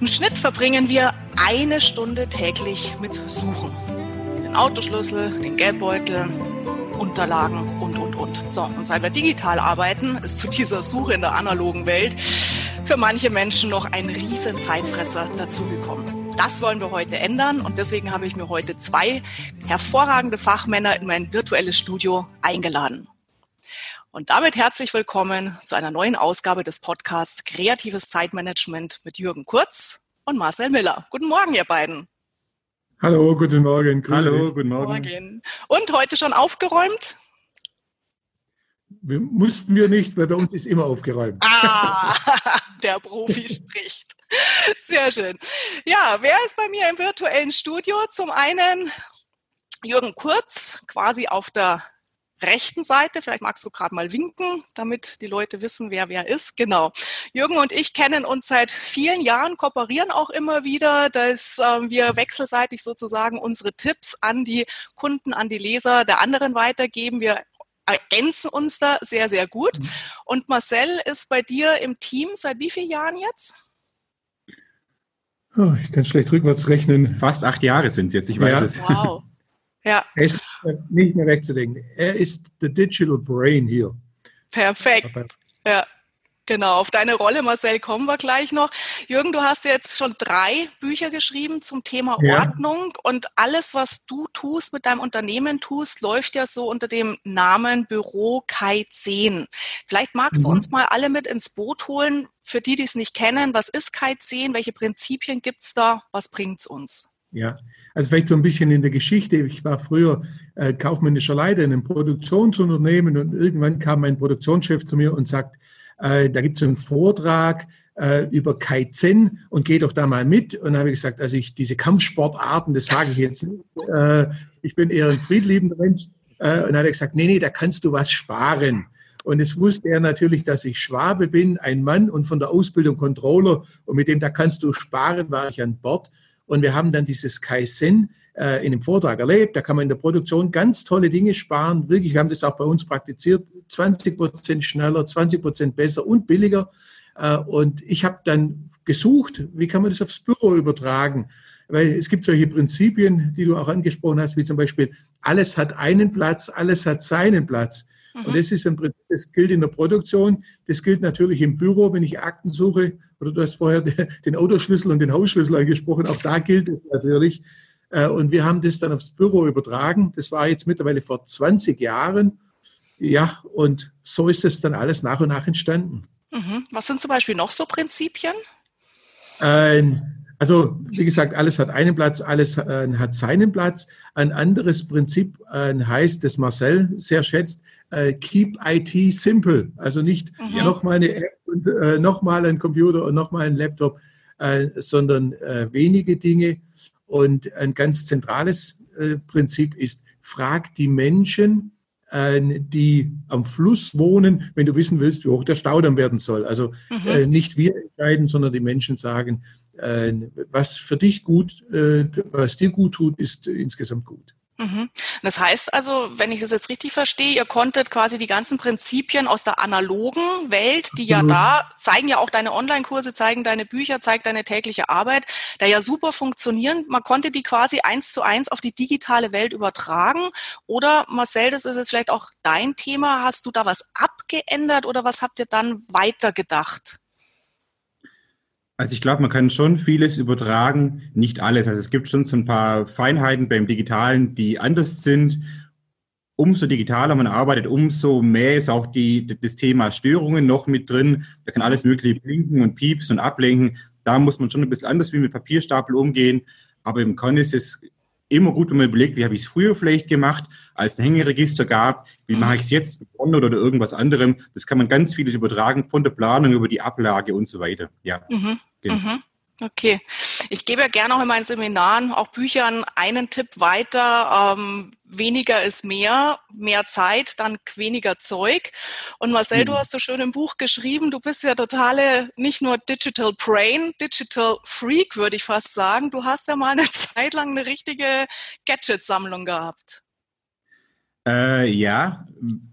Im Schnitt verbringen wir eine Stunde täglich mit Suchen. Den Autoschlüssel, den Geldbeutel, Unterlagen und, und, und. So, und seit wir digital arbeiten, ist zu dieser Suche in der analogen Welt für manche Menschen noch ein riesen Zeitfresser dazugekommen. Das wollen wir heute ändern und deswegen habe ich mir heute zwei hervorragende Fachmänner in mein virtuelles Studio eingeladen. Und damit herzlich willkommen zu einer neuen Ausgabe des Podcasts Kreatives Zeitmanagement mit Jürgen Kurz und Marcel Miller. Guten Morgen, ihr beiden. Hallo, guten Morgen. Grüß Hallo, dich. guten Morgen. Morgen. Und heute schon aufgeräumt? Wir, mussten wir nicht, weil bei uns ist immer aufgeräumt. Ah, der Profi spricht. Sehr schön. Ja, wer ist bei mir im virtuellen Studio? Zum einen Jürgen Kurz, quasi auf der rechten Seite. Vielleicht magst du gerade mal winken, damit die Leute wissen, wer wer ist. Genau. Jürgen und ich kennen uns seit vielen Jahren, kooperieren auch immer wieder, dass äh, wir wechselseitig sozusagen unsere Tipps an die Kunden, an die Leser der anderen weitergeben. Wir ergänzen uns da sehr, sehr gut. Mhm. Und Marcel ist bei dir im Team seit wie vielen Jahren jetzt? Oh, ich kann schlecht rückwärts rechnen. Fast acht Jahre sind es jetzt, ich weiß ja. es. Wow. Ja. Ist nicht mehr wegzudenken. Er ist the digital brain hier. Perfekt. Ja. Genau, auf deine Rolle, Marcel, kommen wir gleich noch. Jürgen, du hast jetzt schon drei Bücher geschrieben zum Thema ja. Ordnung und alles, was du tust, mit deinem Unternehmen tust, läuft ja so unter dem Namen Büro Kai 10. Vielleicht magst mhm. du uns mal alle mit ins Boot holen, für die, die es nicht kennen. Was ist Kai 10? Welche Prinzipien gibt's da? Was bringt's uns? Ja, also vielleicht so ein bisschen in der Geschichte. Ich war früher äh, kaufmännischer Leiter in einem Produktionsunternehmen und irgendwann kam mein Produktionschef zu mir und sagt, äh, da gibt es einen Vortrag äh, über Kaizen und geh doch da mal mit. Und dann habe ich gesagt, also ich diese Kampfsportarten, das sage ich jetzt nicht. Äh, ich bin eher ein friedliebender Mensch. Äh, und dann hat er gesagt, nee, nee, da kannst du was sparen. Und es wusste er natürlich, dass ich Schwabe bin, ein Mann und von der Ausbildung Controller. Und mit dem, da kannst du sparen, war ich an Bord. Und wir haben dann dieses Kaizen äh, in dem Vortrag erlebt. Da kann man in der Produktion ganz tolle Dinge sparen. Wirklich, wir haben das auch bei uns praktiziert. 20 Prozent schneller, 20 Prozent besser und billiger. Äh, und ich habe dann gesucht, wie kann man das aufs Büro übertragen? Weil es gibt solche Prinzipien, die du auch angesprochen hast, wie zum Beispiel, alles hat einen Platz, alles hat seinen Platz. Mhm. Und das ist ein Prinzip, das gilt in der Produktion, das gilt natürlich im Büro, wenn ich Akten suche, oder du hast vorher den Autoschlüssel und den Hausschlüssel angesprochen, auch da gilt es natürlich. Äh, und wir haben das dann aufs Büro übertragen. Das war jetzt mittlerweile vor 20 Jahren. Ja, und so ist es dann alles nach und nach entstanden. Mhm. Was sind zum Beispiel noch so Prinzipien? Ähm, also, wie gesagt, alles hat einen Platz, alles äh, hat seinen Platz. Ein anderes Prinzip äh, heißt, das Marcel sehr schätzt, äh, keep IT simple. Also nicht mhm. nochmal eine App und äh, nochmal ein Computer und nochmal ein Laptop, äh, sondern äh, wenige Dinge. Und ein ganz zentrales Prinzip ist, frag die Menschen, die am Fluss wohnen, wenn du wissen willst, wie hoch der Staudamm werden soll. Also mhm. nicht wir entscheiden, sondern die Menschen sagen, äh, was für dich gut, äh, was dir gut tut, ist insgesamt gut. Mhm. Das heißt also, wenn ich das jetzt richtig verstehe, ihr konntet quasi die ganzen Prinzipien aus der analogen Welt, die ja da zeigen ja auch deine Online-Kurse, zeigen deine Bücher, zeigt deine tägliche Arbeit, da ja super funktionieren. Man konnte die quasi eins zu eins auf die digitale Welt übertragen. Oder Marcel, das ist jetzt vielleicht auch dein Thema. Hast du da was abgeändert oder was habt ihr dann weitergedacht? Also ich glaube, man kann schon vieles übertragen, nicht alles. Also es gibt schon so ein paar Feinheiten beim Digitalen, die anders sind. Umso digitaler man arbeitet, umso mehr ist auch die, das Thema Störungen noch mit drin. Da kann alles Mögliche blinken und piepsen und ablenken. Da muss man schon ein bisschen anders wie mit Papierstapel umgehen. Aber im Kern ist es immer gut, wenn man überlegt, wie habe ich es früher vielleicht gemacht, als es ein Hängeregister gab, wie mache ich es jetzt mit OneNote oder irgendwas anderem. Das kann man ganz vieles übertragen, von der Planung über die Ablage und so weiter. Ja. Mhm. Genau. Mhm. Okay. Ich gebe ja gerne auch in meinen Seminaren, auch Büchern, einen Tipp weiter. Ähm, weniger ist mehr, mehr Zeit, dann weniger Zeug. Und Marcel, mhm. du hast so schön im Buch geschrieben, du bist ja totale, nicht nur Digital Brain, Digital Freak, würde ich fast sagen. Du hast ja mal eine Zeit lang eine richtige Gadget-Sammlung gehabt. Äh, ja,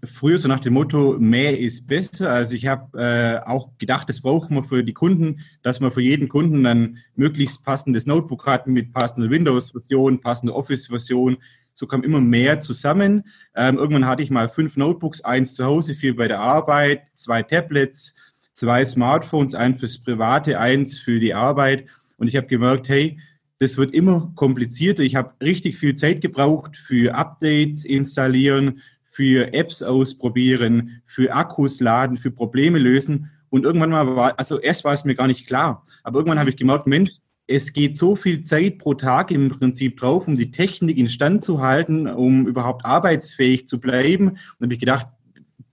früher so nach dem Motto, mehr ist besser. Also ich habe äh, auch gedacht, das brauchen wir für die Kunden, dass man für jeden Kunden dann möglichst passendes Notebook hat mit passender Windows-Version, passender Office-Version. So kam immer mehr zusammen. Ähm, irgendwann hatte ich mal fünf Notebooks, eins zu Hause, vier bei der Arbeit, zwei Tablets, zwei Smartphones, eins fürs Private, eins für die Arbeit. Und ich habe gemerkt, hey, das wird immer komplizierter. Ich habe richtig viel Zeit gebraucht für Updates installieren, für Apps ausprobieren, für Akkus laden, für Probleme lösen. Und irgendwann mal war, also erst war es mir gar nicht klar, aber irgendwann habe ich gemerkt, Mensch, es geht so viel Zeit pro Tag im Prinzip drauf, um die Technik instand zu halten, um überhaupt arbeitsfähig zu bleiben. Und habe ich gedacht,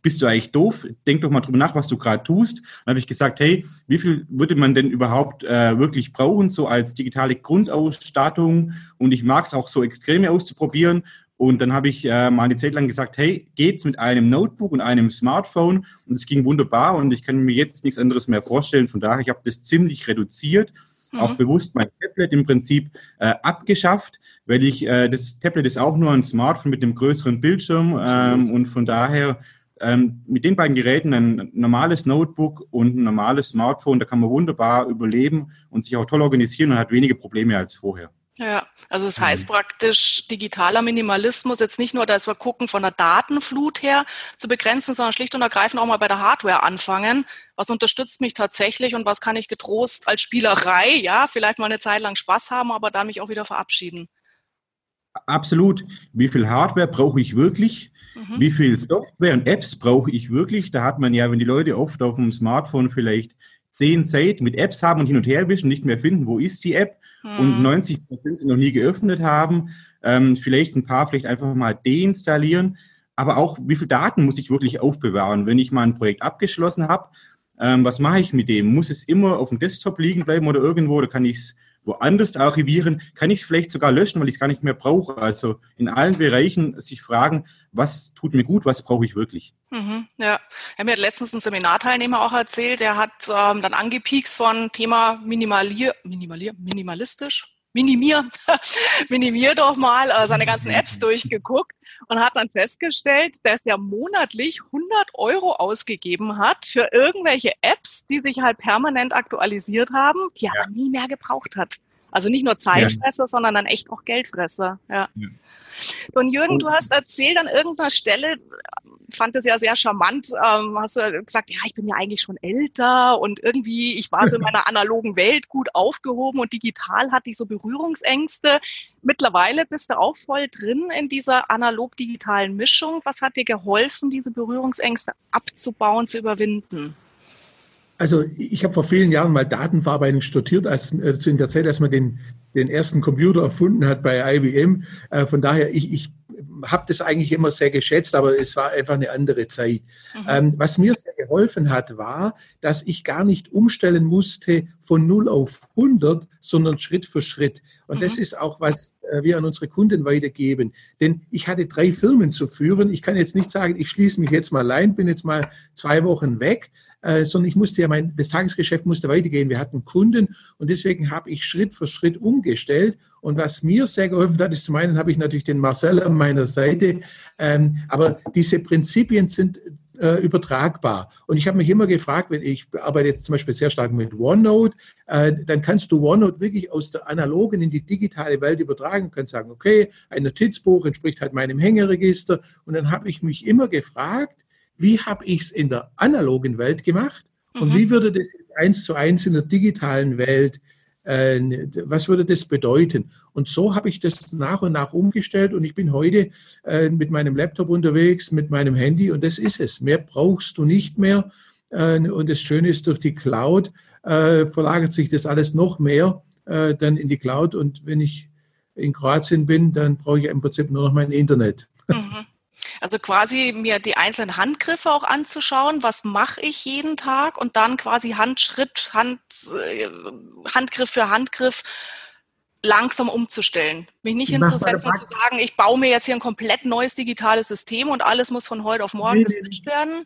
bist du eigentlich doof? Denk doch mal drüber nach, was du gerade tust. Dann habe ich gesagt, hey, wie viel würde man denn überhaupt äh, wirklich brauchen, so als digitale Grundausstattung? Und ich mag es auch so Extreme auszuprobieren. Und dann habe ich äh, mal eine Zeit lang gesagt, hey, geht's mit einem Notebook und einem Smartphone? Und es ging wunderbar und ich kann mir jetzt nichts anderes mehr vorstellen. Von daher, ich habe das ziemlich reduziert, mhm. auch bewusst mein Tablet im Prinzip äh, abgeschafft, weil ich, äh, das Tablet ist auch nur ein Smartphone mit einem größeren Bildschirm ähm, und von daher ähm, mit den beiden Geräten ein normales Notebook und ein normales Smartphone, da kann man wunderbar überleben und sich auch toll organisieren und hat weniger Probleme als vorher. Ja, also das heißt mhm. praktisch digitaler Minimalismus jetzt nicht nur, dass wir gucken, von der Datenflut her zu begrenzen, sondern schlicht und ergreifend auch mal bei der Hardware anfangen. Was unterstützt mich tatsächlich und was kann ich getrost als Spielerei, ja, vielleicht mal eine Zeit lang Spaß haben, aber dann mich auch wieder verabschieden? Absolut. Wie viel Hardware brauche ich wirklich? Mhm. Wie viel Software und Apps brauche ich wirklich? Da hat man ja, wenn die Leute oft auf dem Smartphone vielleicht zehn Seiten mit Apps haben und hin und her wischen, nicht mehr finden, wo ist die App mhm. und 90 Prozent sie noch nie geöffnet haben. Ähm, vielleicht ein paar vielleicht einfach mal deinstallieren. Aber auch, wie viel Daten muss ich wirklich aufbewahren? Wenn ich mal ein Projekt abgeschlossen habe, ähm, was mache ich mit dem? Muss es immer auf dem Desktop liegen bleiben oder irgendwo? Oder kann ich es woanders archivieren, kann ich es vielleicht sogar löschen, weil ich es gar nicht mehr brauche. Also in allen Bereichen sich fragen, was tut mir gut, was brauche ich wirklich. Mhm, ja, er mir hat letztens ein Seminarteilnehmer auch erzählt, der hat ähm, dann angepiekst von Thema Minimalier, Minimalier, minimalistisch, minimier, minimier doch mal äh, seine ganzen Apps durchgeguckt und hat dann festgestellt, dass der monatlich 100 Euro ausgegeben hat für irgendwelche Apps, die sich halt permanent aktualisiert haben, die er ja. aber nie mehr gebraucht hat. Also nicht nur Zeitfresser, ja. sondern dann echt auch Geldfresser. Ja. ja. Und Jürgen, du hast erzählt an irgendeiner Stelle, fand es ja sehr charmant, ähm, hast du gesagt, ja, ich bin ja eigentlich schon älter und irgendwie, ich war so in meiner analogen Welt gut aufgehoben und digital hatte ich so Berührungsängste. Mittlerweile bist du auch voll drin in dieser analog-digitalen Mischung. Was hat dir geholfen, diese Berührungsängste abzubauen, zu überwinden? Also ich habe vor vielen Jahren mal Datenverarbeitung studiert, als, also in der Zeit, als man den, den ersten Computer erfunden hat bei IBM. Äh, von daher, ich, ich habe das eigentlich immer sehr geschätzt, aber es war einfach eine andere Zeit. Mhm. Ähm, was mir sehr geholfen hat, war, dass ich gar nicht umstellen musste von 0 auf 100, sondern Schritt für Schritt. Und mhm. das ist auch, was äh, wir an unsere Kunden weitergeben. Denn ich hatte drei Firmen zu führen. Ich kann jetzt nicht sagen, ich schließe mich jetzt mal ein, bin jetzt mal zwei Wochen weg, äh, sondern ich musste ja mein, das Tagesgeschäft musste weitergehen. Wir hatten Kunden und deswegen habe ich Schritt für Schritt umgestellt. Und was mir sehr geholfen hat, ist zum einen habe ich natürlich den Marcel an meiner Seite, ähm, aber diese Prinzipien sind äh, übertragbar. Und ich habe mich immer gefragt, wenn ich arbeite jetzt zum Beispiel sehr stark mit OneNote, äh, dann kannst du OneNote wirklich aus der analogen in die digitale Welt übertragen. Du kannst sagen, okay, ein Notizbuch entspricht halt meinem Hängeregister. Und dann habe ich mich immer gefragt, wie habe ich es in der analogen Welt gemacht und mhm. wie würde das eins zu eins in der digitalen Welt, äh, was würde das bedeuten? Und so habe ich das nach und nach umgestellt und ich bin heute äh, mit meinem Laptop unterwegs, mit meinem Handy und das ist es. Mehr brauchst du nicht mehr. Äh, und das Schöne ist, durch die Cloud äh, verlagert sich das alles noch mehr äh, dann in die Cloud und wenn ich in Kroatien bin, dann brauche ich im Prinzip nur noch mein Internet. Mhm. Also quasi mir die einzelnen Handgriffe auch anzuschauen, was mache ich jeden Tag und dann quasi Handschritt, Hand, äh, Handgriff für Handgriff langsam umzustellen. Mich nicht hinzusetzen und zu sagen, ich baue mir jetzt hier ein komplett neues digitales System und alles muss von heute auf morgen nee, geswitcht werden.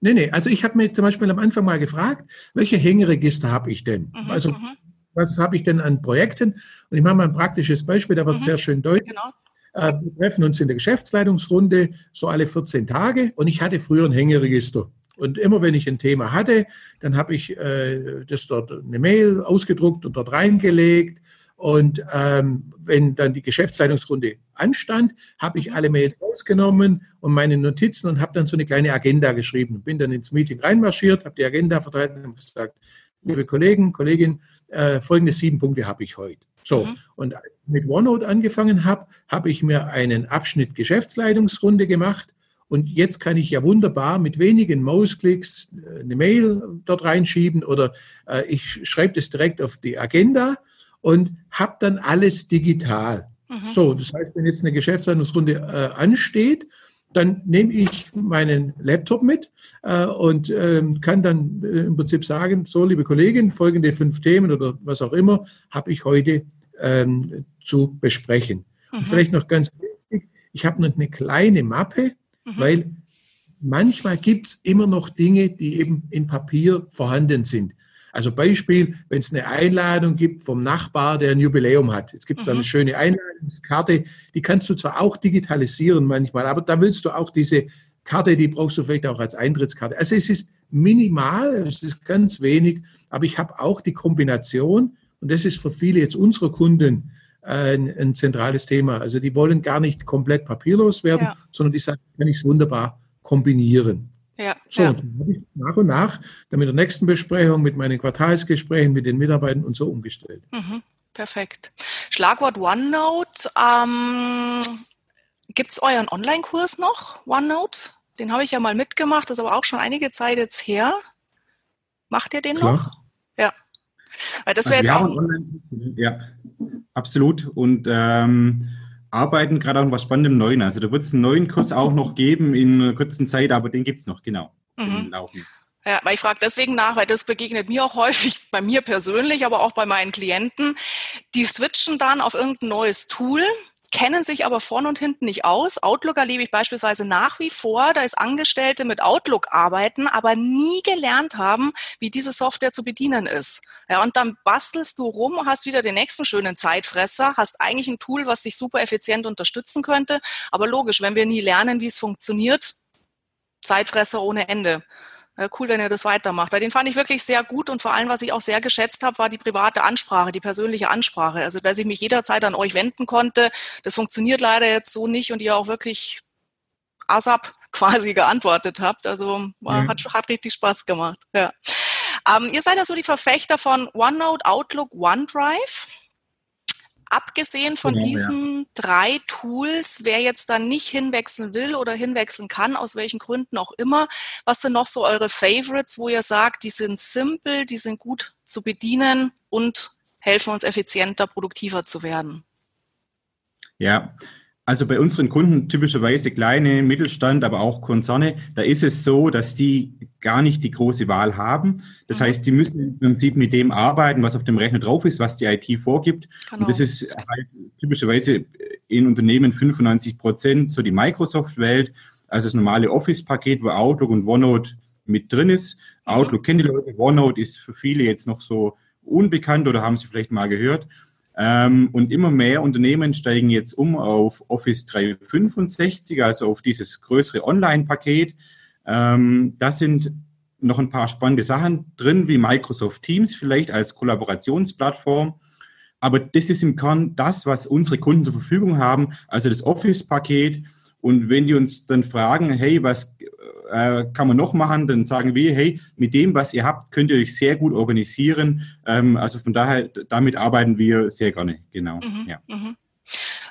Nee, nee, also ich habe mir zum Beispiel am Anfang mal gefragt, welche Hängeregister habe ich denn? Mhm, also mhm. was habe ich denn an Projekten? Und ich mache mal ein praktisches Beispiel, da wird es mhm. sehr schön deutlich. Genau. Äh, wir treffen uns in der Geschäftsleitungsrunde so alle 14 Tage und ich hatte früher ein Hängeregister. Und immer wenn ich ein Thema hatte, dann habe ich äh, das dort eine Mail ausgedruckt und dort reingelegt. Und ähm, wenn dann die Geschäftsleitungsrunde anstand, habe ich alle Mails rausgenommen und meine Notizen und habe dann so eine kleine Agenda geschrieben. Bin dann ins Meeting reinmarschiert, habe die Agenda vertreten und gesagt, liebe Kollegen, Kolleginnen, äh, folgende sieben Punkte habe ich heute. So, mhm. und mit OneNote angefangen habe, habe ich mir einen Abschnitt Geschäftsleitungsrunde gemacht. Und jetzt kann ich ja wunderbar mit wenigen Mausklicks äh, eine Mail dort reinschieben oder äh, ich schreibe das direkt auf die Agenda und habe dann alles digital. Mhm. So, das heißt, wenn jetzt eine Geschäftsleitungsrunde äh, ansteht, dann nehme ich meinen Laptop mit äh, und äh, kann dann äh, im Prinzip sagen, so liebe Kollegin, folgende fünf Themen oder was auch immer habe ich heute ähm, zu besprechen. Mhm. Und vielleicht noch ganz wichtig, ich habe noch eine kleine Mappe, mhm. weil manchmal gibt es immer noch Dinge, die eben in Papier vorhanden sind. Also Beispiel, wenn es eine Einladung gibt vom Nachbar, der ein Jubiläum hat. Es gibt mhm. da eine mhm. schöne Einladungskarte, die kannst du zwar auch digitalisieren manchmal, aber da willst du auch diese Karte, die brauchst du vielleicht auch als Eintrittskarte. Also es ist minimal, es ist ganz wenig, aber ich habe auch die Kombination und das ist für viele jetzt unsere Kunden äh, ein, ein, zentrales Thema. Also die wollen gar nicht komplett papierlos werden, ja. sondern die sagen, kann ich es wunderbar kombinieren. Ja, so, ja. dann habe ich nach und nach dann mit der nächsten Besprechung, mit meinen Quartalsgesprächen, mit den Mitarbeitern und so umgestellt. Mhm, perfekt. Schlagwort OneNote. Ähm, Gibt es euren Online-Kurs noch, OneNote? Den habe ich ja mal mitgemacht, das ist aber auch schon einige Zeit jetzt her. Macht ihr den Klar. noch? Ja. Weil das wäre also jetzt auch. Ja, absolut. Und ähm, arbeiten gerade an was Spannendem Neuen. Also da wird es einen neuen Kurs auch noch geben in einer kurzen Zeit, aber den gibt es noch, genau. Mhm. Ja, weil ich frage deswegen nach, weil das begegnet mir auch häufig, bei mir persönlich, aber auch bei meinen Klienten. Die switchen dann auf irgendein neues Tool, kennen sich aber vorne und hinten nicht aus. Outlook erlebe ich beispielsweise nach wie vor, da ist Angestellte mit Outlook arbeiten, aber nie gelernt haben, wie diese Software zu bedienen ist. Ja, und dann bastelst du rum, hast wieder den nächsten schönen Zeitfresser, hast eigentlich ein Tool, was dich super effizient unterstützen könnte. Aber logisch, wenn wir nie lernen, wie es funktioniert, Zeitfresser ohne Ende cool, wenn ihr das weitermacht. Weil den fand ich wirklich sehr gut und vor allem, was ich auch sehr geschätzt habe, war die private Ansprache, die persönliche Ansprache. Also, dass ich mich jederzeit an euch wenden konnte. Das funktioniert leider jetzt so nicht und ihr auch wirklich ASAP quasi geantwortet habt. Also war, ja. hat, hat richtig Spaß gemacht. Ja. Ähm, ihr seid ja so die Verfechter von OneNote, Outlook, OneDrive. Abgesehen von genau, diesen ja. drei Tools, wer jetzt dann nicht hinwechseln will oder hinwechseln kann, aus welchen Gründen auch immer, was sind noch so eure Favorites, wo ihr sagt, die sind simpel, die sind gut zu bedienen und helfen uns effizienter, produktiver zu werden? Ja, also bei unseren Kunden typischerweise kleine Mittelstand, aber auch Konzerne, da ist es so, dass die gar nicht die große Wahl haben. Das mhm. heißt, die müssen im Prinzip mit dem arbeiten, was auf dem Rechner drauf ist, was die IT vorgibt. Genau. Und das ist halt typischerweise in Unternehmen 95 Prozent so die Microsoft-Welt, also das normale Office-Paket, wo Outlook und OneNote mit drin ist. Mhm. Outlook kennen die Leute, OneNote ist für viele jetzt noch so unbekannt oder haben sie vielleicht mal gehört. Ähm, und immer mehr Unternehmen steigen jetzt um auf Office 365, also auf dieses größere Online-Paket. Ähm, da sind noch ein paar spannende Sachen drin, wie Microsoft Teams vielleicht als Kollaborationsplattform. Aber das ist im Kern das, was unsere Kunden zur Verfügung haben, also das Office-Paket. Und wenn die uns dann fragen, hey, was äh, kann man noch machen, dann sagen wir, hey, mit dem, was ihr habt, könnt ihr euch sehr gut organisieren. Ähm, also von daher, damit arbeiten wir sehr gerne, genau. Mhm, ja. Mhm.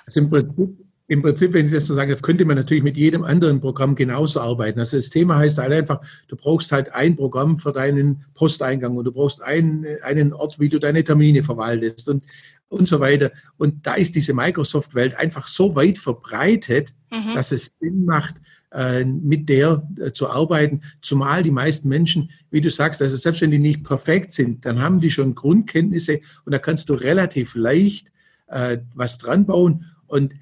Also im Prinzip, im Prinzip, wenn ich das so sage, könnte man natürlich mit jedem anderen Programm genauso arbeiten. Also das Thema heißt halt einfach, du brauchst halt ein Programm für deinen Posteingang und du brauchst einen, einen Ort, wie du deine Termine verwaltest und, und so weiter. Und da ist diese Microsoft-Welt einfach so weit verbreitet, mhm. dass es Sinn macht, mit der äh, zu arbeiten, zumal die meisten Menschen, wie du sagst, also selbst wenn die nicht perfekt sind, dann haben die schon Grundkenntnisse und da kannst du relativ leicht äh, was dran bauen. Und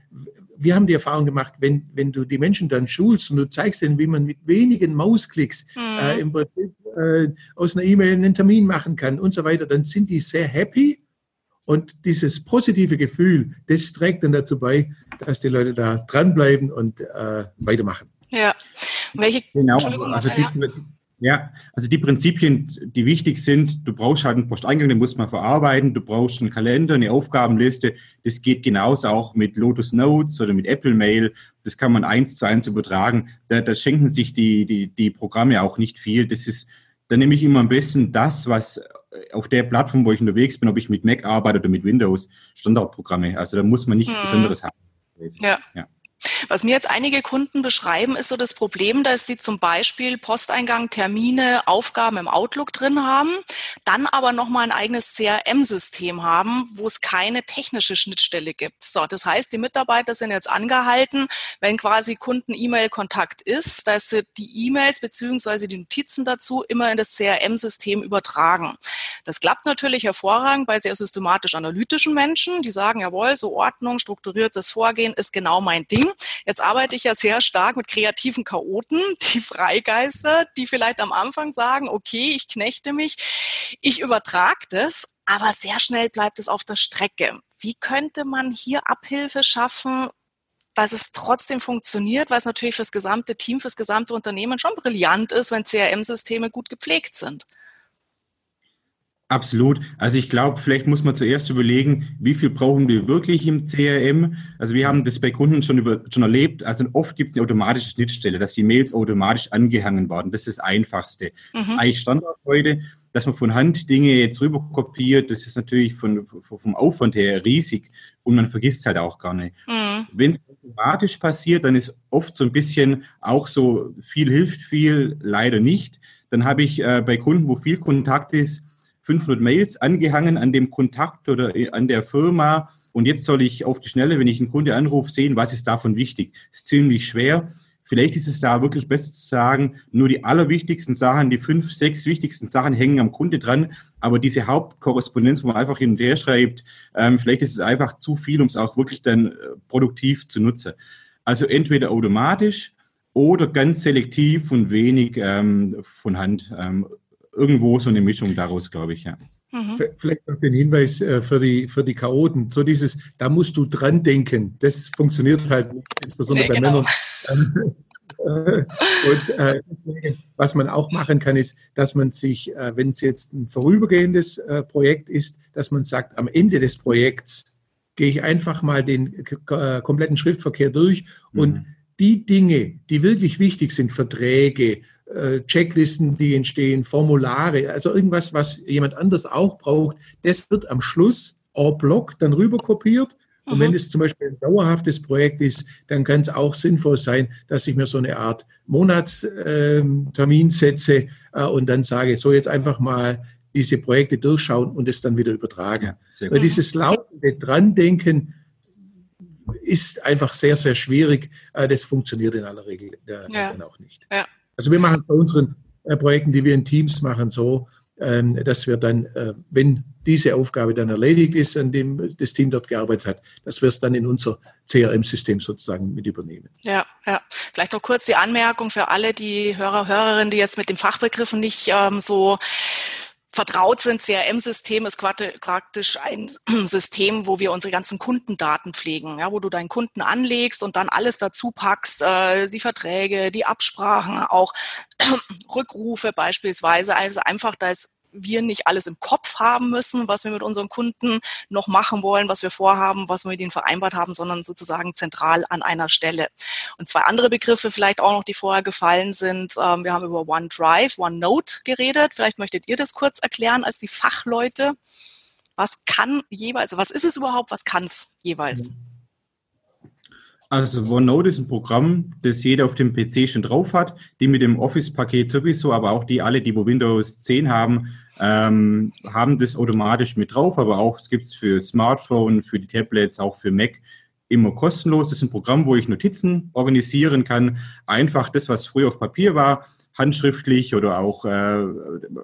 wir haben die Erfahrung gemacht, wenn, wenn du die Menschen dann schulst und du zeigst ihnen, wie man mit wenigen Mausklicks mhm. äh, im Prinzip äh, aus einer E-Mail einen Termin machen kann und so weiter, dann sind die sehr happy Und dieses positive Gefühl, das trägt dann dazu bei, dass die Leute da dranbleiben und äh, weitermachen. Ja. Welche, genau, also die, ja, also die Prinzipien, die wichtig sind, du brauchst halt einen Posteingang, den muss man verarbeiten, du brauchst einen Kalender, eine Aufgabenliste. Das geht genauso auch mit Lotus Notes oder mit Apple Mail. Das kann man eins zu eins übertragen. Da, da schenken sich die, die, die Programme auch nicht viel. Das ist, da nehme ich immer am besten das, was auf der Plattform, wo ich unterwegs bin, ob ich mit Mac arbeite oder mit Windows, Standardprogramme. Also da muss man nichts hm. Besonderes haben. Ja. ja. Was mir jetzt einige Kunden beschreiben, ist so das Problem, dass sie zum Beispiel Posteingang, Termine, Aufgaben im Outlook drin haben, dann aber nochmal ein eigenes CRM-System haben, wo es keine technische Schnittstelle gibt. So, das heißt, die Mitarbeiter sind jetzt angehalten, wenn quasi Kunden-E-Mail-Kontakt ist, dass sie die E-Mails beziehungsweise die Notizen dazu immer in das CRM-System übertragen. Das klappt natürlich hervorragend bei sehr systematisch analytischen Menschen, die sagen, jawohl, so Ordnung, strukturiertes Vorgehen ist genau mein Ding. Jetzt arbeite ich ja sehr stark mit kreativen Chaoten, die Freigeister, die vielleicht am Anfang sagen, okay, ich knechte mich, ich übertrage das, aber sehr schnell bleibt es auf der Strecke. Wie könnte man hier Abhilfe schaffen, dass es trotzdem funktioniert, weil es natürlich fürs gesamte Team, fürs gesamte Unternehmen schon brillant ist, wenn CRM-Systeme gut gepflegt sind. Absolut. Also ich glaube, vielleicht muss man zuerst überlegen, wie viel brauchen wir wirklich im CRM. Also wir haben das bei Kunden schon, über, schon erlebt. Also oft gibt es eine automatische Schnittstelle, dass die Mails automatisch angehangen werden. Das ist das Einfachste. Mhm. Das ist eigentlich Standard heute. Dass man von Hand Dinge jetzt rüber kopiert, das ist natürlich von, vom Aufwand her riesig und man vergisst es halt auch gar nicht. Mhm. Wenn es automatisch passiert, dann ist oft so ein bisschen auch so, viel hilft viel, leider nicht. Dann habe ich äh, bei Kunden, wo viel Kontakt ist, 500 Mails angehangen an dem Kontakt oder an der Firma. Und jetzt soll ich auf die Schnelle, wenn ich einen Kunde anrufe, sehen, was ist davon wichtig. Das ist ziemlich schwer. Vielleicht ist es da wirklich besser zu sagen, nur die allerwichtigsten Sachen, die fünf, sechs wichtigsten Sachen hängen am Kunde dran. Aber diese Hauptkorrespondenz, wo man einfach hin und her schreibt, ähm, vielleicht ist es einfach zu viel, um es auch wirklich dann äh, produktiv zu nutzen. Also entweder automatisch oder ganz selektiv und wenig ähm, von Hand. Ähm, irgendwo so eine Mischung daraus, glaube ich, ja. Mhm. Vielleicht noch den Hinweis äh, für die, für die Chaoten. So dieses, da musst du dran denken. Das funktioniert halt nicht, insbesondere nee, bei genau. Männern. Äh, und äh, was man auch machen kann, ist, dass man sich, wenn es jetzt ein vorübergehendes Projekt ist, dass man sagt, am Ende des Projekts gehe ich einfach mal den kompletten Schriftverkehr durch mhm. Die Dinge, die wirklich wichtig sind, Verträge, äh, Checklisten, die entstehen, Formulare, also irgendwas, was jemand anders auch braucht, das wird am Schluss en bloc dann rüber kopiert. Und wenn es zum Beispiel ein dauerhaftes Projekt ist, dann kann es auch sinnvoll sein, dass ich mir so eine Art Monatstermin ähm, setze äh, und dann sage, so jetzt einfach mal diese Projekte durchschauen und es dann wieder übertragen. Ja, Weil dieses laufende Drandenken ist einfach sehr, sehr schwierig. Äh, das funktioniert in aller Regel ja. dann auch nicht. Ja. Also wir machen bei unseren äh, Projekten, die wir in Teams machen, so, ähm, dass wir dann, äh, wenn diese Aufgabe dann erledigt ist, an dem das Team dort gearbeitet hat, dass wir es dann in unser CRM-System sozusagen mit übernehmen. Ja, ja. Vielleicht noch kurz die Anmerkung für alle die Hörer, Hörerinnen, die jetzt mit den Fachbegriffen nicht ähm, so vertraut sind. CRM-System ist praktisch ein System, wo wir unsere ganzen Kundendaten pflegen, ja, wo du deinen Kunden anlegst und dann alles dazu packst, äh, die Verträge, die Absprachen, auch Rückrufe beispielsweise. Also einfach, da ist wir nicht alles im Kopf haben müssen, was wir mit unseren Kunden noch machen wollen, was wir vorhaben, was wir mit ihnen vereinbart haben, sondern sozusagen zentral an einer Stelle. Und zwei andere Begriffe vielleicht auch noch, die vorher gefallen sind. Ähm, wir haben über OneDrive, OneNote geredet. Vielleicht möchtet ihr das kurz erklären als die Fachleute. Was kann jeweils, was ist es überhaupt, was kann es jeweils? Also OneNote ist ein Programm, das jeder auf dem PC schon drauf hat, die mit dem Office-Paket sowieso, aber auch die alle, die wo Windows 10 haben, ähm, haben das automatisch mit drauf, aber auch es gibt es für Smartphone, für die Tablets, auch für Mac immer kostenlos. Das ist ein Programm, wo ich Notizen organisieren kann. Einfach das, was früher auf Papier war, handschriftlich oder auch äh,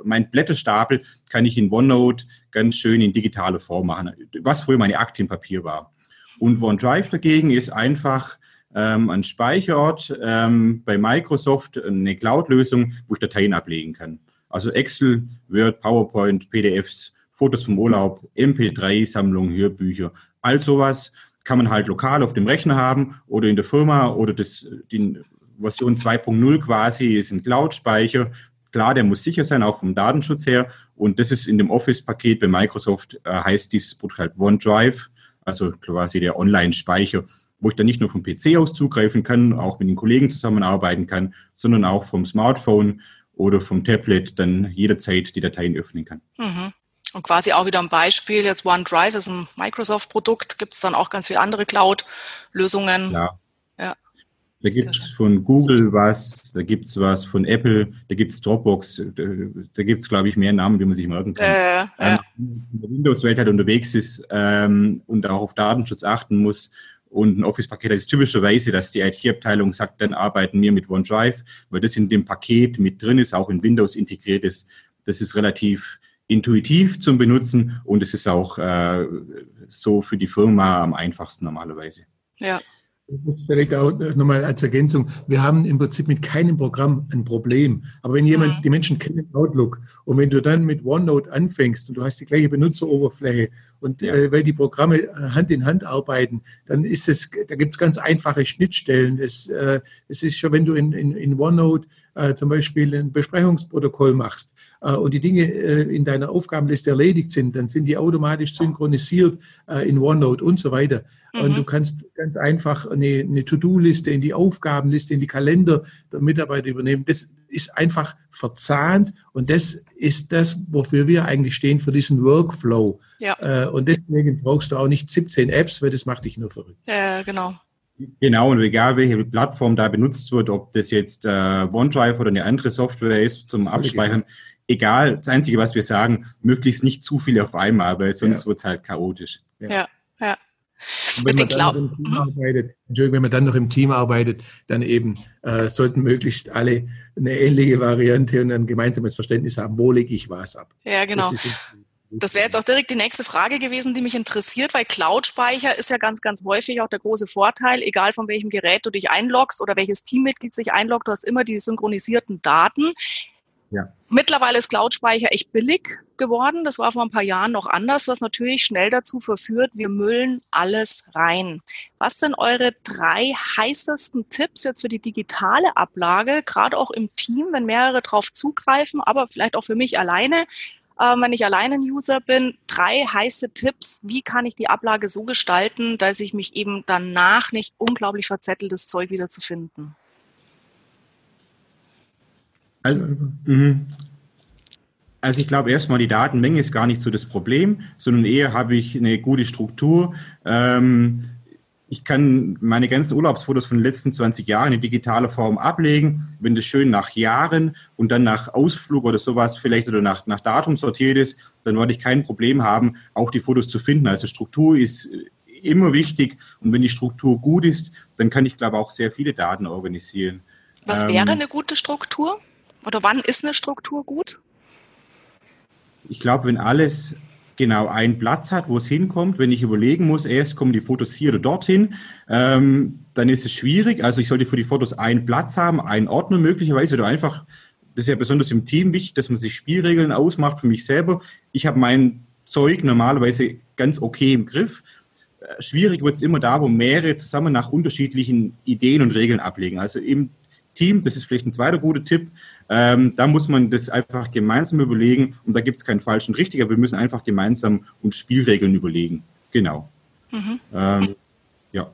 mein Blätterstapel kann ich in OneNote ganz schön in digitale Form machen, was früher meine Akte in Papier war. Und OneDrive dagegen ist einfach ähm, ein Speicherort ähm, bei Microsoft, eine Cloud-Lösung, wo ich Dateien ablegen kann. Also Excel, Word, PowerPoint, PDFs, Fotos vom Urlaub, MP3-Sammlungen, Hörbücher, all sowas kann man halt lokal auf dem Rechner haben oder in der Firma oder das, die Version 2.0 quasi ist ein Cloud-Speicher. Klar, der muss sicher sein, auch vom Datenschutz her. Und das ist in dem Office-Paket bei Microsoft, äh, heißt dieses Produkt halt OneDrive, also quasi der Online-Speicher, wo ich dann nicht nur vom PC aus zugreifen kann, auch mit den Kollegen zusammenarbeiten kann, sondern auch vom Smartphone oder vom Tablet dann jederzeit die Dateien öffnen kann. Mhm. Und quasi auch wieder ein Beispiel, jetzt OneDrive ist ein Microsoft-Produkt, gibt es dann auch ganz viele andere Cloud-Lösungen. Ja. ja. Da gibt es von Google was, da gibt es was von Apple, da gibt es Dropbox, da, da gibt es, glaube ich, mehr Namen, die man sich merken kann. Äh, ja. Ähm, in der Windows-Welt halt unterwegs ist ähm, und auch auf Datenschutz achten muss und ein Office-Paket, das ist typischerweise, dass die IT-Abteilung sagt, dann arbeiten wir mit OneDrive, weil das in dem Paket mit drin ist, auch in Windows integriert ist. Das ist relativ intuitiv zum Benutzen und es ist auch äh, so für die Firma am einfachsten normalerweise. Ja. Das vielleicht auch nochmal als Ergänzung. Wir haben im Prinzip mit keinem Programm ein Problem. Aber wenn jemand, mhm. die Menschen kennen Outlook und wenn du dann mit OneNote anfängst und du hast die gleiche Benutzeroberfläche und ja. äh, weil die Programme Hand in Hand arbeiten, dann ist es, da gibt es ganz einfache Schnittstellen. Es, äh, es ist schon, wenn du in, in, in OneNote äh, zum Beispiel ein Besprechungsprotokoll machst, äh, und die Dinge äh, in deiner Aufgabenliste erledigt sind, dann sind die automatisch synchronisiert äh, in OneNote und so weiter. Mhm. Und du kannst ganz einfach eine, eine To-Do-Liste in die Aufgabenliste, in die Kalender der Mitarbeiter übernehmen. Das ist einfach verzahnt und das ist das, wofür wir eigentlich stehen, für diesen Workflow. Ja. Und deswegen brauchst du auch nicht 17 Apps, weil das macht dich nur verrückt. Ja, genau. Genau, und egal welche Plattform da benutzt wird, ob das jetzt äh, OneDrive oder eine andere Software ist zum Abspeichern, egal, das Einzige, was wir sagen, möglichst nicht zu viel auf einmal, weil sonst ja. wird es halt chaotisch. Ja, ja. ja. wenn man, dann noch im Team mhm. arbeitet, Entschuldigung, wenn man dann noch im Team arbeitet, dann eben äh, sollten möglichst alle eine ähnliche Variante und ein gemeinsames Verständnis haben, wo lege ich was ab. Ja, genau. Das, das wäre jetzt auch direkt die nächste Frage gewesen, die mich interessiert, weil Cloud-Speicher ist ja ganz, ganz häufig auch der große Vorteil, egal von welchem Gerät du dich einloggst oder welches Teammitglied sich einloggt, du hast immer die synchronisierten Daten. Mittlerweile ist Cloud-Speicher echt billig geworden. Das war vor ein paar Jahren noch anders, was natürlich schnell dazu verführt, wir müllen alles rein. Was sind eure drei heißesten Tipps jetzt für die digitale Ablage, gerade auch im Team, wenn mehrere drauf zugreifen, aber vielleicht auch für mich alleine? Äh, wenn ich alleine ein User bin, drei heiße Tipps, wie kann ich die Ablage so gestalten, dass ich mich eben danach nicht unglaublich verzetteltes Zeug wieder zu finden? Also, mhm. also ich glaube erstmal, die Datenmenge ist gar nicht so das Problem, sondern eher habe ich eine gute Struktur. Ähm, ich kann meine ganzen Urlaubsfotos von den letzten 20 Jahren in digitaler Form ablegen. Wenn das schön nach Jahren und dann nach Ausflug oder sowas vielleicht oder nach, nach Datum sortiert ist, dann werde ich kein Problem haben, auch die Fotos zu finden. Also Struktur ist immer wichtig und wenn die Struktur gut ist, dann kann ich glaube auch sehr viele Daten organisieren. Was wäre ähm, eine gute Struktur? Oder wann ist eine Struktur gut? Ich glaube, wenn alles genau einen Platz hat, wo es hinkommt, wenn ich überlegen muss, erst kommen die Fotos hier oder dorthin, ähm, dann ist es schwierig. Also ich sollte für die Fotos einen Platz haben, einen Ordner möglicherweise oder einfach, das ist ja besonders im Team wichtig, dass man sich Spielregeln ausmacht für mich selber. Ich habe mein Zeug normalerweise ganz okay im Griff. Äh, schwierig wird es immer da, wo mehrere zusammen nach unterschiedlichen Ideen und Regeln ablegen. Also im Team, das ist vielleicht ein zweiter guter Tipp, ähm, da muss man das einfach gemeinsam überlegen und da gibt es keinen falschen richtig, aber wir müssen einfach gemeinsam uns Spielregeln überlegen. Genau. Mhm. Ähm, ja.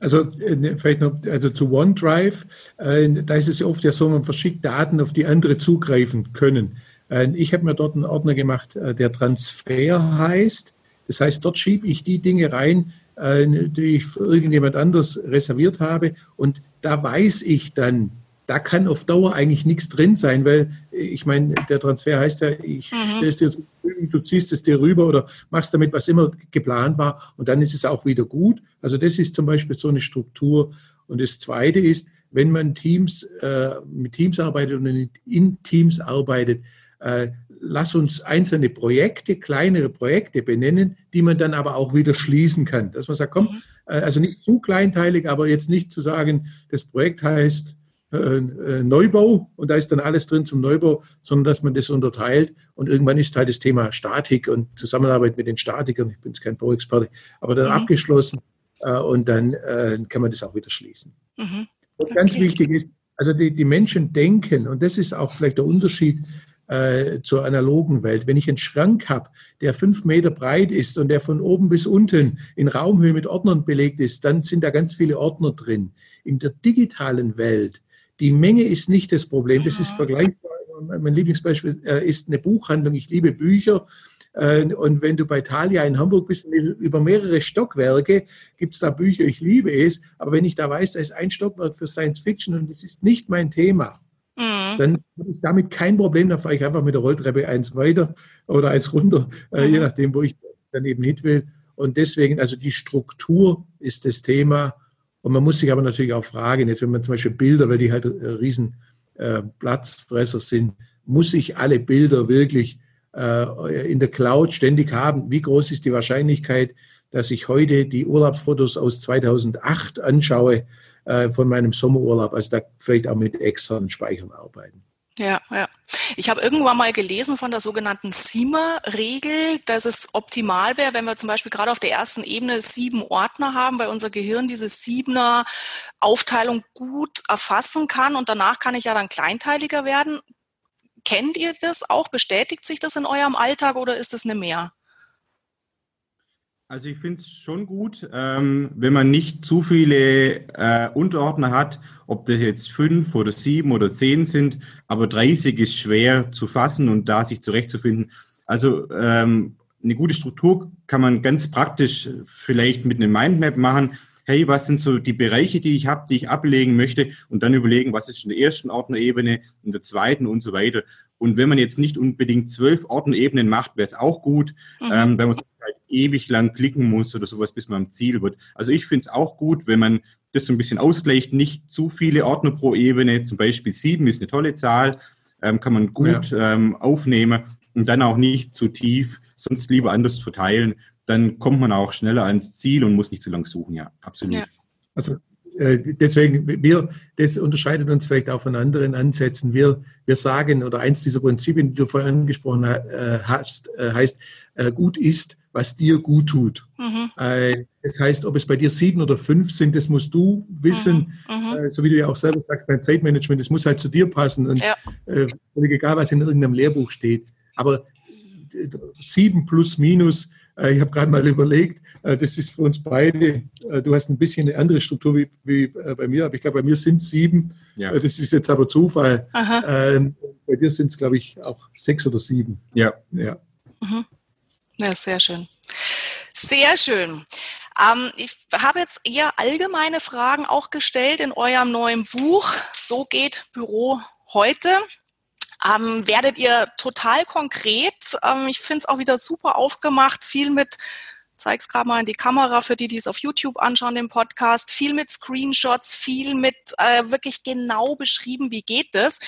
Also äh, ne, vielleicht noch, also zu OneDrive, äh, da ist es oft ja so, man verschickt Daten, auf die andere zugreifen können. Äh, ich habe mir dort einen Ordner gemacht, äh, der Transfer heißt. Das heißt, dort schiebe ich die Dinge rein, äh, die ich für irgendjemand anders reserviert habe und da weiß ich dann, da kann auf Dauer eigentlich nichts drin sein, weil ich meine, der Transfer heißt ja, ich mhm. stelle es dir zur Verfügung, du ziehst es dir rüber oder machst damit, was immer geplant war und dann ist es auch wieder gut. Also das ist zum Beispiel so eine Struktur. Und das Zweite ist, wenn man Teams äh, mit Teams arbeitet und in Teams arbeitet, äh, lass uns einzelne Projekte, kleinere Projekte benennen, die man dann aber auch wieder schließen kann. Dass man sagt, komm, mhm. äh, also nicht zu kleinteilig, aber jetzt nicht zu sagen, das Projekt heißt äh, äh, Neubau und da ist dann alles drin zum Neubau, sondern dass man das unterteilt und irgendwann ist halt das Thema Statik und Zusammenarbeit mit den Statikern, ich bin jetzt kein Bauexperte, aber dann mhm. abgeschlossen äh, und dann äh, kann man das auch wieder schließen. Mhm. Okay. Und ganz wichtig ist, also die, die Menschen denken, und das ist auch vielleicht der Unterschied äh, zur analogen Welt. Wenn ich einen Schrank habe, der fünf Meter breit ist und der von oben bis unten in Raumhöhe mit Ordnern belegt ist, dann sind da ganz viele Ordner drin. In der digitalen Welt, die Menge ist nicht das Problem, das ist vergleichbar. Mein Lieblingsbeispiel äh, ist eine Buchhandlung. Ich liebe Bücher. Äh, und wenn du bei Thalia in Hamburg bist, über mehrere Stockwerke gibt es da Bücher, ich liebe es. Aber wenn ich da weiß, da ist ein Stockwerk für Science Fiction und das ist nicht mein Thema, Mhm. Dann habe ich damit kein Problem, dann fahre ich einfach mit der Rolltreppe eins weiter oder eins runter, äh, mhm. je nachdem, wo ich dann eben hin will. Und deswegen, also die Struktur ist das Thema. Und man muss sich aber natürlich auch fragen, jetzt wenn man zum Beispiel Bilder, weil die halt äh, riesen äh, Platzfresser sind, muss ich alle Bilder wirklich äh, in der Cloud ständig haben? Wie groß ist die Wahrscheinlichkeit, dass ich heute die Urlaubsfotos aus 2008 anschaue äh, von meinem Sommerurlaub, also da vielleicht auch mit externen Speichern arbeiten. Ja, ja. Ich habe irgendwann mal gelesen von der sogenannten SIMA-Regel, dass es optimal wäre, wenn wir zum Beispiel gerade auf der ersten Ebene sieben Ordner haben, weil unser Gehirn diese siebener Aufteilung gut erfassen kann und danach kann ich ja dann kleinteiliger werden. Kennt ihr das auch? Bestätigt sich das in eurem Alltag oder ist es eine Mehr? Also ich finde es schon gut, ähm, wenn man nicht zu viele äh, Unterordner hat, ob das jetzt fünf oder sieben oder zehn sind, aber 30 ist schwer zu fassen und da sich zurechtzufinden. Also ähm, eine gute Struktur kann man ganz praktisch vielleicht mit einem Mindmap machen. Hey, was sind so die Bereiche, die ich habe, die ich ablegen möchte und dann überlegen, was ist in der ersten Ordnerebene, in der zweiten und so weiter. Und wenn man jetzt nicht unbedingt zwölf Ordnerebenen macht, wäre es auch gut, mhm. ähm, wenn man ewig lang klicken muss oder sowas, bis man am Ziel wird. Also ich finde es auch gut, wenn man das so ein bisschen ausgleicht, nicht zu viele Ordner pro Ebene, zum Beispiel sieben ist eine tolle Zahl, ähm, kann man gut ja. ähm, aufnehmen und dann auch nicht zu tief, sonst lieber anders verteilen. Dann kommt man auch schneller ans Ziel und muss nicht so lang suchen, ja, absolut. Ja. Also äh, deswegen, wir, das unterscheidet uns vielleicht auch von anderen Ansätzen. Wir, wir sagen, oder eins dieser Prinzipien, die du vorhin angesprochen äh, hast, äh, heißt, gut ist, was dir gut tut. Mhm. Das heißt, ob es bei dir sieben oder fünf sind, das musst du wissen. Mhm. Mhm. So wie du ja auch selber sagst, beim Zeitmanagement, das muss halt zu dir passen. Und ja. egal, was in irgendeinem Lehrbuch steht. Aber sieben plus minus äh, ich habe gerade mal überlegt, äh, das ist für uns beide, äh, du hast ein bisschen eine andere Struktur wie, wie bei mir, aber ich glaube, bei mir sind es sieben. Ja. Das ist jetzt aber Zufall. Ähm, bei dir sind es, glaube ich, auch sechs oder sieben. Ja. Ja, mhm. Ja sehr schön. Sehr schön. Ähm, ich habe jetzt eher allgemeine Fragen auch gestellt in eurem neuen Buch. So geht Büro heute ähm, werdet ihr total konkret. Ähm, ich finde es auch wieder super aufgemacht, viel mit zeig's gerade mal in die Kamera für die, die es auf YouTube anschauen, den Podcast. Viel mit Screenshots, viel mit äh, wirklich genau beschrieben, wie geht das.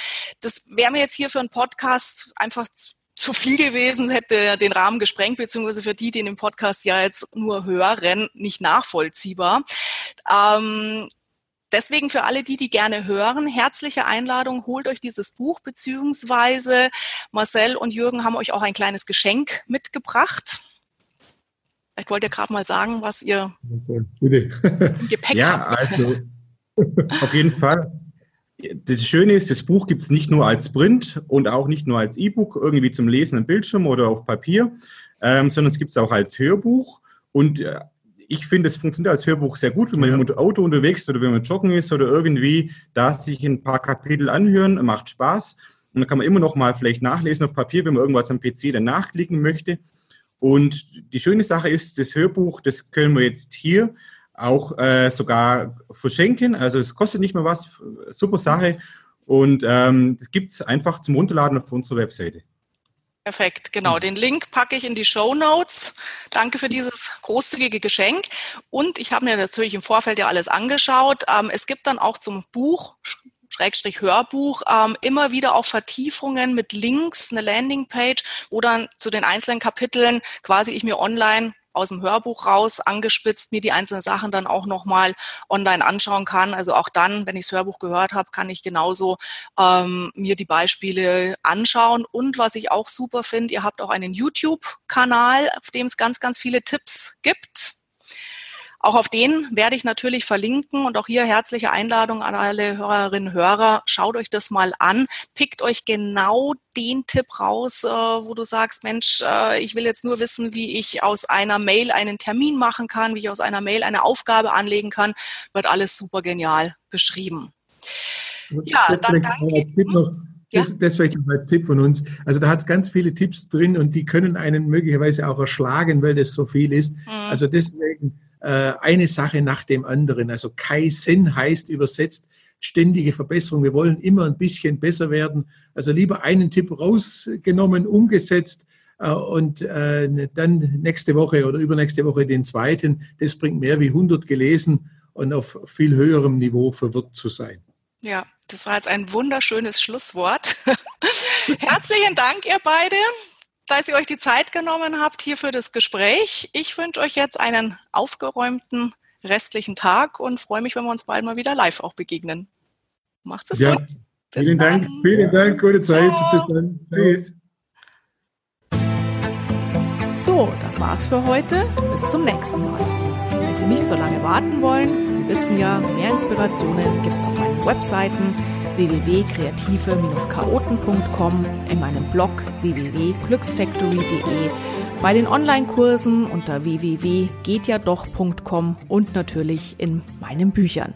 Das wäre mir jetzt hier für einen Podcast einfach zu, viel gewesen, hätte den Rahmen gesprengt, beziehungsweise für die, die den Podcast ja jetzt nur hören, nicht nachvollziehbar. Ähm, Deswegen für alle die, die gerne hören, herzliche Einladung, holt euch dieses Buch, beziehungsweise Marcel und Jürgen haben euch auch ein kleines Geschenk mitgebracht. Vielleicht wollt ihr gerade mal sagen, was ihr okay, im Gepäck ja, habt. Ja, also auf jeden Fall. Das Schöne ist, das Buch gibt es nicht nur als Print und auch nicht nur als E-Book irgendwie zum Lesen am Bildschirm oder auf Papier, ähm, sondern es gibt es auch als Hörbuch. Und äh, ich finde, es funktioniert als Hörbuch sehr gut, wenn man ja. im Auto unterwegs ist oder wenn man joggen ist oder irgendwie da sich ein paar Kapitel anhören, macht Spaß. Und dann kann man immer noch mal vielleicht nachlesen auf Papier, wenn man irgendwas am PC dann nachklicken möchte. Und die schöne Sache ist, das Hörbuch, das können wir jetzt hier auch äh, sogar verschenken. Also es kostet nicht mehr was, super Sache. Und ähm, das gibt es einfach zum Runterladen auf unserer Webseite. Perfekt, genau. Den Link packe ich in die Show Notes. Danke für dieses großzügige Geschenk. Und ich habe mir natürlich im Vorfeld ja alles angeschaut. Ähm, es gibt dann auch zum Buch, Schrägstrich Hörbuch, ähm, immer wieder auch Vertiefungen mit Links, eine Landingpage, wo dann zu den einzelnen Kapiteln quasi ich mir online aus dem Hörbuch raus angespitzt mir die einzelnen Sachen dann auch nochmal online anschauen kann. Also auch dann, wenn ich das Hörbuch gehört habe, kann ich genauso ähm, mir die Beispiele anschauen. Und was ich auch super finde, ihr habt auch einen YouTube-Kanal, auf dem es ganz, ganz viele Tipps gibt. Auch auf den werde ich natürlich verlinken und auch hier herzliche Einladung an alle Hörerinnen und Hörer. Schaut euch das mal an. Pickt euch genau den Tipp raus, äh, wo du sagst, Mensch, äh, ich will jetzt nur wissen, wie ich aus einer Mail einen Termin machen kann, wie ich aus einer Mail eine Aufgabe anlegen kann. Wird alles super genial beschrieben. Ja, das dann danke. Noch, das, ja? das vielleicht noch als Tipp von uns. Also da hat es ganz viele Tipps drin und die können einen möglicherweise auch erschlagen, weil das so viel ist. Mhm. Also deswegen eine Sache nach dem anderen. Also Kaizen heißt übersetzt ständige Verbesserung. Wir wollen immer ein bisschen besser werden. Also lieber einen Tipp rausgenommen, umgesetzt äh, und äh, dann nächste Woche oder übernächste Woche den zweiten. Das bringt mehr wie 100 gelesen und auf viel höherem Niveau verwirrt zu sein. Ja, das war jetzt ein wunderschönes Schlusswort. Herzlichen Dank, ihr beide dass ihr euch die Zeit genommen habt hier für das Gespräch. Ich wünsche euch jetzt einen aufgeräumten restlichen Tag und freue mich, wenn wir uns bald mal wieder live auch begegnen. Macht's es ja. gut. Bis vielen dann. Dank, vielen Dank, gute Zeit. Ciao. Bis dann. Tschüss. So, das war's für heute. Bis zum nächsten Mal. Wenn Sie nicht so lange warten wollen, Sie wissen ja, mehr Inspirationen gibt's auf meinen Webseiten www.kreative-chaoten.com, in meinem Blog www.glücksfactory.de, bei den Online-Kursen unter www.gehtjadoch.com und natürlich in meinen Büchern.